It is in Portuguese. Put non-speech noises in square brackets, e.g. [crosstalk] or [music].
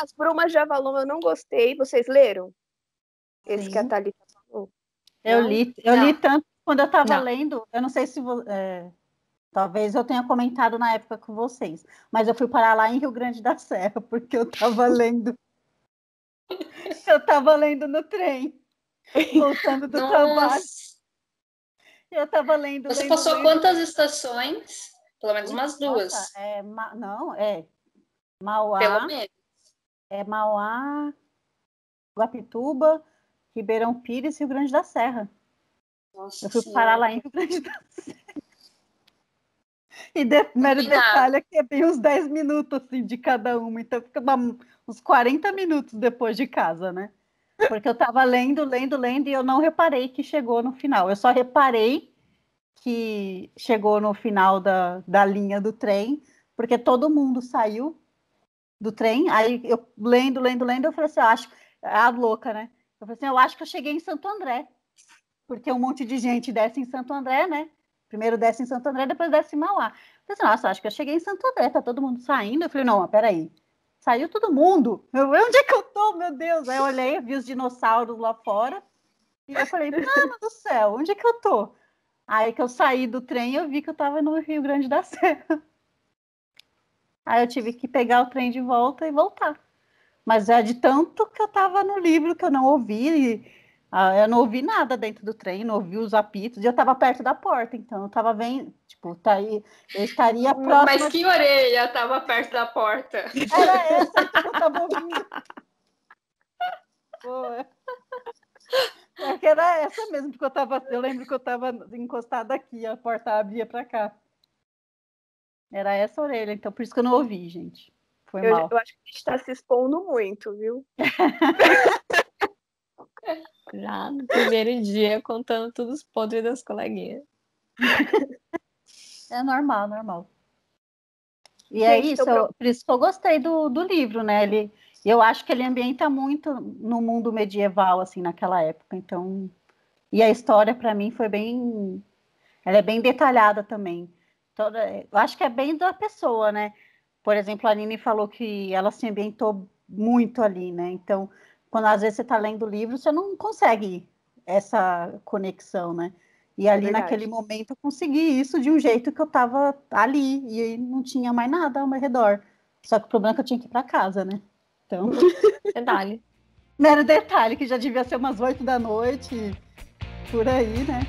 Aliás, Brumas de Avalon eu não gostei. Vocês leram? Esse Sim. que a Thalita falou. Eu Não? li, eu li tanto quando eu estava lendo, eu não sei se é, talvez eu tenha comentado na época com vocês, mas eu fui parar lá em Rio Grande da Serra porque eu estava [laughs] lendo. eu estava lendo no trem, voltando do trabalho. Nossa. Eu estava lendo. Você lendo, passou lendo. quantas estações? Pelo menos umas duas. Nossa, é, Ma- não, é Mauá, Pelo menos. É Mauá, Guapituba, Ribeirão Pires, Rio Grande da Serra. Nossa Eu fui Senhora. parar lá em Rio Grande da Serra. E de, mero detalhe é que é bem uns 10 minutos assim, de cada uma, então fica uma- uns 40 minutos depois de casa, né? Porque eu tava lendo, lendo, lendo e eu não reparei que chegou no final. Eu só reparei que chegou no final da, da linha do trem, porque todo mundo saiu do trem. Aí eu lendo, lendo, lendo, eu falei assim, eu acho, a louca, né? Eu falei assim, eu acho que eu cheguei em Santo André, porque um monte de gente desce em Santo André, né? Primeiro desce em Santo André, depois desce em Mauá. Eu falei assim, nossa, acho que eu cheguei em Santo André, tá todo mundo saindo. Eu falei, não, peraí, saiu todo mundo. Eu, onde é que eu tô, meu Deus? Aí eu olhei, vi os dinossauros lá fora, e eu falei, mano do céu, onde é que eu tô? Aí que eu saí do trem, eu vi que eu tava no Rio Grande da Serra. Aí eu tive que pegar o trem de volta e voltar. Mas é de tanto que eu tava no livro que eu não ouvi. ah, eu não ouvi nada dentro do trem, não ouvi os apitos. E eu tava perto da porta, então eu tava vendo, tipo, tá aí, eu estaria próxima. Mas que orelha tava perto da porta? Era essa que eu tava ouvindo. Pô, é. Que era essa mesmo, porque eu tava. Eu lembro que eu tava encostada aqui, a porta abria pra cá. Era essa orelha, então por isso que eu não ouvi, gente. Foi Eu, mal. eu acho que a gente tá se expondo muito, viu? [laughs] Já no primeiro dia, contando tudo os podres das coleguinhas. É normal, normal. E é Gente, isso, então, eu- por isso que eu gostei do, do livro, né? Ele, eu acho que ele ambienta muito no mundo medieval, assim, naquela época. Então, e a história, para mim, foi bem. Ela é bem detalhada também. Toda, eu acho que é bem da pessoa, né? Por exemplo, a Nini falou que ela se ambientou muito ali, né? Então, quando às vezes você está lendo o livro, você não consegue essa conexão, né? E ali verdade. naquele momento eu consegui isso de um jeito que eu estava ali e não tinha mais nada ao meu redor. Só que o problema é que eu tinha que ir para casa, né? Então, [laughs] Detalhe. [laughs] era detalhe que já devia ser umas oito da noite, por aí, né?